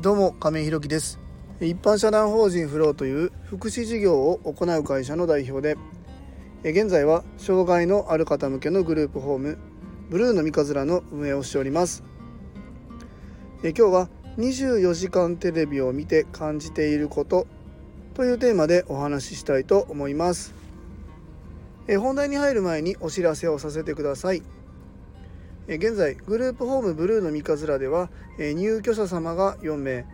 どうも亀井ひろきです。一般社団法人フローという福祉事業を行う会社の代表で現在は障害のある方向けのグループホームブルーの三日面の運営をしております。今日は24時間テレビを見て感じていることというテーマでお話ししたいと思います。本題に入る前にお知らせをさせてください。現在グループホームブルーの三日面では入居者様が4名。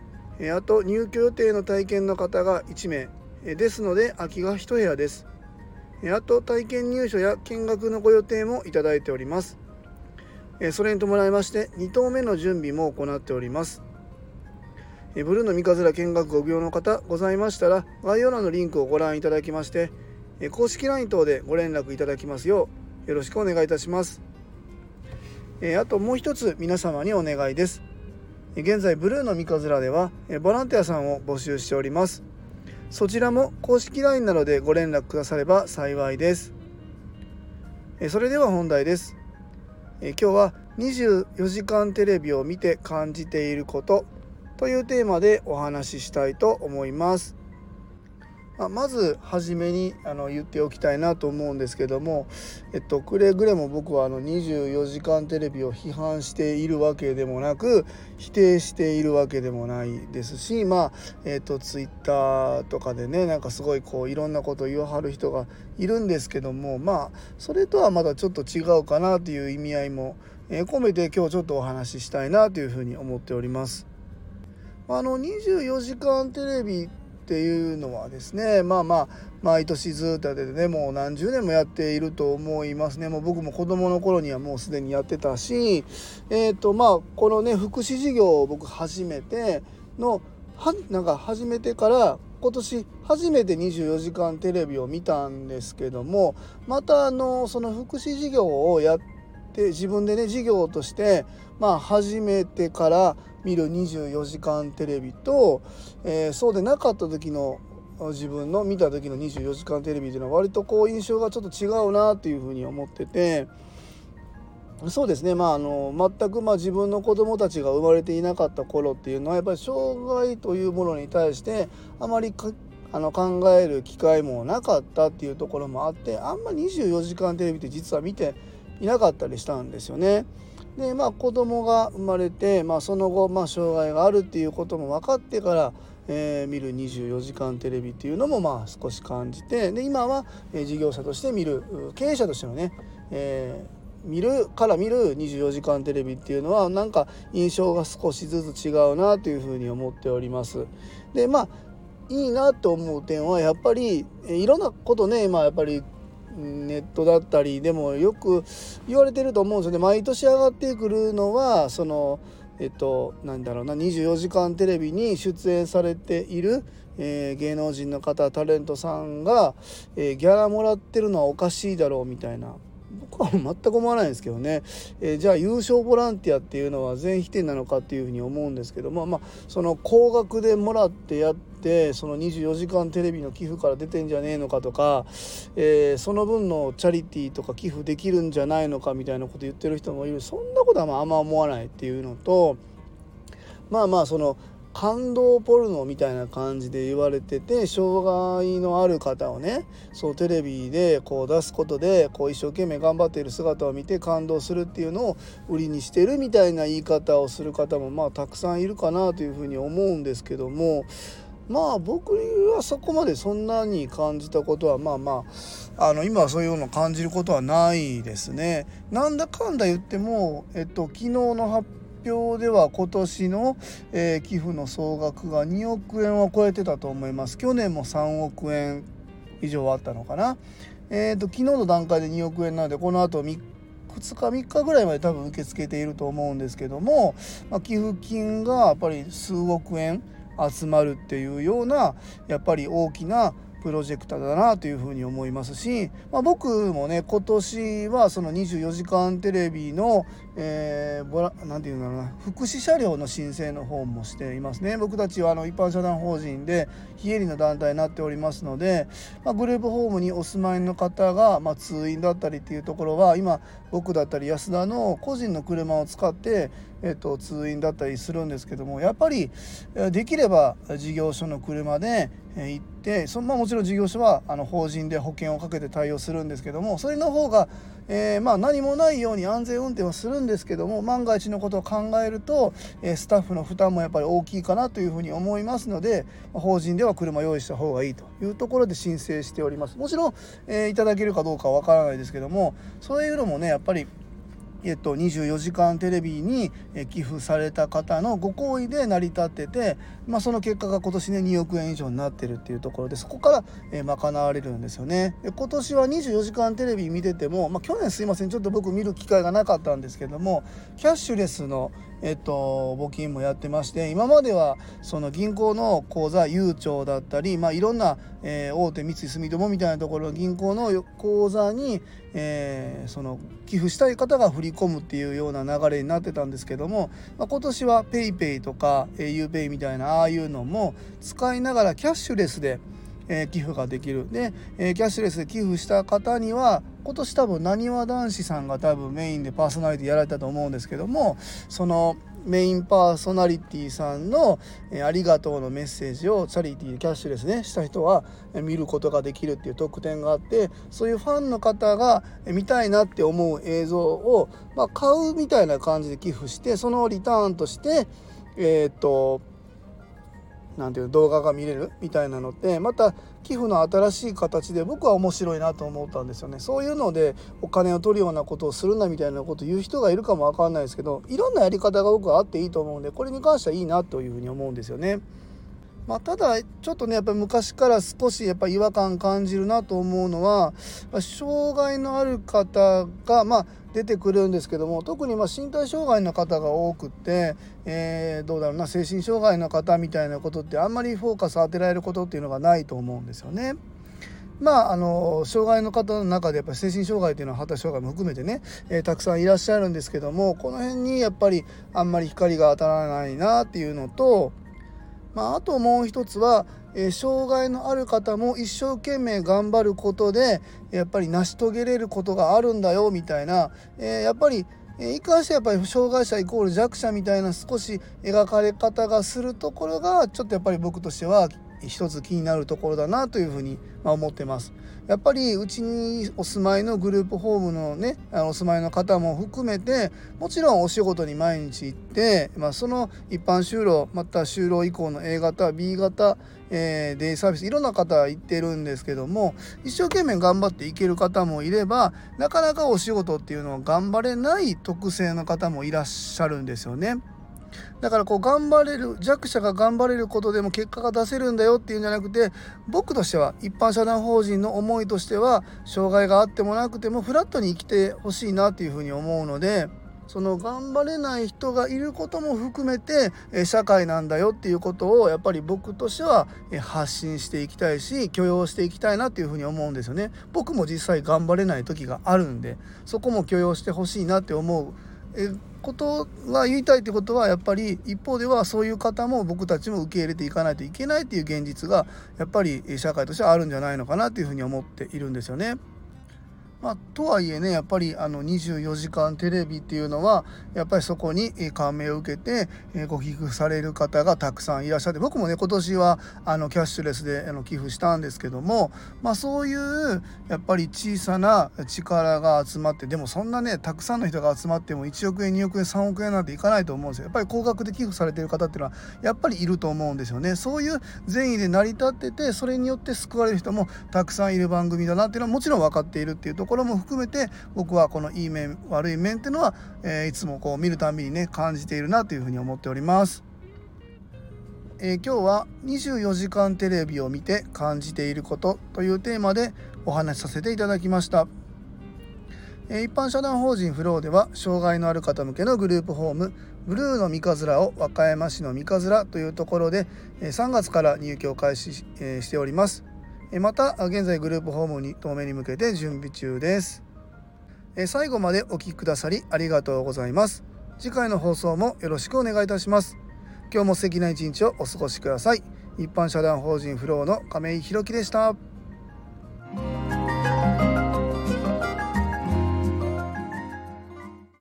あと入居予定の体験の方が1名。ですので空きが1部屋です。あと体験入所や見学のご予定もいただいております。それに伴いまして2棟目の準備も行っております。ブルーの三日面見学ご利用の方ございましたら概要欄のリンクをご覧いただきまして公式 LINE 等でご連絡いただきますようよろしくお願いいたします。えあともう一つ皆様にお願いです。現在ブルーの三日面ではボランティアさんを募集しております。そちらも公式 LINE などでご連絡くだされば幸いです。それでは本題です。今日は24時間テレビを見て感じていることというテーマでお話ししたいと思います。まあ、まず初めにあの言っておきたいなと思うんですけども、えっと、くれぐれも僕はあの24時間テレビを批判しているわけでもなく否定しているわけでもないですしまあえっとツイッターとかでねなんかすごいこういろんなことを言わはる人がいるんですけどもまあそれとはまだちょっと違うかなという意味合いも、込めて今日ちょっとお話ししたいなというふうに思っております。あの24時間テレビっていうのはですねまあまあ毎年ずっとやっててねもう何十年もやっていると思いますね。もう僕も子供の頃にはもうすでにやってたしえっ、ー、とまあこのね福祉事業を僕初めてのはなんか始めてから今年初めて24時間テレビを見たんですけどもまたあのその福祉事業をやって自分でね事業としてまあ始めてから見る24時間テレビと、えー、そうでなかった時の自分の見た時の24時間テレビっていうのは割とこう印象がちょっと違うなっていうふうに思っててそうですねまああの全くまあ自分の子供たちが生まれていなかった頃っていうのはやっぱり障害というものに対してあまりあの考える機会もなかったっていうところもあってあんま24時間テレビって実は見ていなかったりしたんですよね。でまあ子供が生まれて、まあ、その後、まあ、障害があるっていうことも分かってから、えー、見る24時間テレビっていうのもまあ少し感じてで今は、え、事業者として見る経営者としてのね、えー、見るから見る24時間テレビっていうのはなんか印象が少しずつ違うなというふうに思っております。でまあいいなと思う点はやっぱりいろんなことね今やっぱりネットだったりでもよく言われてると思うんですよね。毎年上がってくるのはそのえっとなんだろうな24時間テレビに出演されている、えー、芸能人の方タレントさんが、えー、ギャラもらってるのはおかしいだろうみたいな僕は全く思わないんですけどね、えー、じゃあ優勝ボランティアっていうのは全否定なのかっていうふうに思うんですけどもまあその高額でもらってやってその24時間テレビの寄付から出てんじゃねえのかとか、えー、その分のチャリティーとか寄付できるんじゃないのかみたいなこと言ってる人もいる。そんなことはまああんま思わないっていうのとまあまあその感動ポルノみたいな感じで言われてて障害のある方をねそうテレビでこう出すことでこう一生懸命頑張っている姿を見て感動するっていうのを売りにしてるみたいな言い方をする方もまあたくさんいるかなというふうに思うんですけどもまあ僕はそこまでそんなに感じたことはまあまああの今はそういうのを感じることはないですね。なんだかんだ言っても、えっと、昨日の発表では今年の、えー、寄付の総額が2億円を超えてたと思います。去年も3億円以上あったのかな。えーと、昨日の段階で2億円なのでこのあと2日3日ぐらいまで多分受け付けていると思うんですけども、まあ、寄付金がやっぱり数億円集まるっていうようなやっぱり大きなプロジェクターだなというふうに思いますし、まあ、僕もね今年はその24時間テレビの何、えー、て言うんだろうな福祉車両の申請の方もしていますね。僕たちはあの一般社団法人で非営利の団体になっておりますので、まあ、グループホームにお住まいの方が、まあ、通院だったりっていうところは今僕だったり安田の個人の車を使って、えっと、通院だったりするんですけどもやっぱりできれば事業所の車で行ってその、まあ、もちろん事業所はあの法人で保険をかけて対応するんですけどもそれの方が、えー、まあ、何もないように安全運転はするんですけども万が一のことを考えると、えスタッフの負担もやっぱり大きいかなというふうに思いますので法人では車用意した方がいいというところで申請しております。もちろん、え、いただけるかどうかは分からないですけどもそういうのもねやっぱりえっと、24時間テレビに寄付された方のご好意で成り立ってて、まあ、その結果が今年ね2億円以上になってるっていうところでそこから、え賄われるんですよね。で今年は24時間テレビ見てても、まあ、去年すいませんちょっと僕見る機会がなかったんですけどもキャッシュレスのえっと、募金もやってまして今まではその銀行の口座ゆうちょうだったり、まあ、いろんな、えー、大手三井住友みたいなところの銀行の口座に、えー、その寄付したい方が振り込むっていうような流れになってたんですけども、まあ、今年は PayPay とか auPay みたいなああいうのも使いながらキャッシュレスでえ、寄付ができる。で、え、キャッシュレスで寄付した方には今年多分なにわ男子さんが多分メインでパーソナリティやられたと思うんですけどもそのメインパーソナリティさんの、え、ありがとうのメッセージをチャリティーキャッシュレスねした人は、見ることができるっていう特典があってそういうファンの方が、見たいなって思う映像を、まあ、買うみたいな感じで寄付してそのリターンとしてえっとなんていう動画が見れるみたいなのってまた寄付の新しい形で僕は面白いなと思ったんですよねそういうのでお金を取るようなことをするんだみたいなことを言う人がいるかもわかんないですけどいろんなやり方が僕はあっていいと思うんでこれに関してはいいなというふうに思うんですよね。まあ、ただちょっとねやっぱり昔から少しやっぱ違和感感じるなと思うのは障害のある方がまあ出てくるんですけども特にま身体障害の方が多くって、えー、どうだろうな精神障害の方みたいなことってあんまりフォーカス当てられることっていうのがないと思うんですよね。まあ、あの障害の方の中でやっぱり精神障害っていうのは発達障害も含めてね、えー、たくさんいらっしゃるんですけどもこの辺にやっぱりあんまり光が当たらないなっていうのとまあ、あともう一つは、えー、障害のある方も一生懸命頑張ることでやっぱり成し遂げれることがあるんだよみたいな、えー、やっぱりえ一貫してやっぱり障害者イコール弱者みたいな少し描かれ方がするところがちょっとやっぱり僕としては一つ気になるところだなというふうに思ってます。やっぱりうちにお住まいのグループホームのねお住まいの方も含めてもちろんお仕事に毎日行って、まあ、その一般就労また就労以降の A 型 B 型、えー、デイサービスいろんな方行ってるんですけども一生懸命頑張っていける方もいればなかなかお仕事っていうのを頑張れない特性の方もいらっしゃるんですよね。だからこう頑張れる弱者が頑張れることでも結果が出せるんだよっていうんじゃなくて僕としては一般社団法人の思いとしては障害があってもなくてもフラットに生きてほしいなっていうふうに思うので。その頑張れない人がいることも含めて社会なんだよっていうことをやっぱり僕としては発信していきたいし許容していきたいなっていうふうに思うんですよね。僕も実際頑張れない時があるんでそこも許容してほしいなって思うえことが言いたいってことはやっぱり一方ではそういう方も僕たちも受け入れていかないといけないっていう現実がやっぱり社会としてはあるんじゃないのかなっていうふうに思っているんですよね。まあ、とはいえねやっぱりあの24時間テレビっていうのはやっぱりそこに感銘を受けてご寄付される方がたくさんいらっしゃって僕もね今年はあのキャッシュレスであの寄付したんですけども、まあ、そういうやっぱり小さな力が集まってでもそんなねたくさんの人が集まっても1億円2億円3億円なんていかないと思うんですよ。やっぱり高額で寄付されてる方っていうのはやっぱりいると思うんですよね。そういう善意で成り立っててそれによって救われる人もたくさんいる番組だなっていうのはもちろん分かっているっていうところころも含めて僕はこのいい面悪い面っていうのは、えー、いつもこう見るたびにね感じているなというふうに思っております。えー、今日は24時間テレビを見て感じていることというテーマでお話しさせていただきました。え一般社団法人フローでは障害のある方向けのグループホームブルーの三日面を和歌山市の三日面というところで3月から入居を開始しております。また現在グループホームに当面に向けて準備中です。最後までお聴きくださりありがとうございます。次回の放送もよろしくお願いいたします。今日も素敵な一日をお過ごしください。一般社団法人フローの亀井弘樹でした。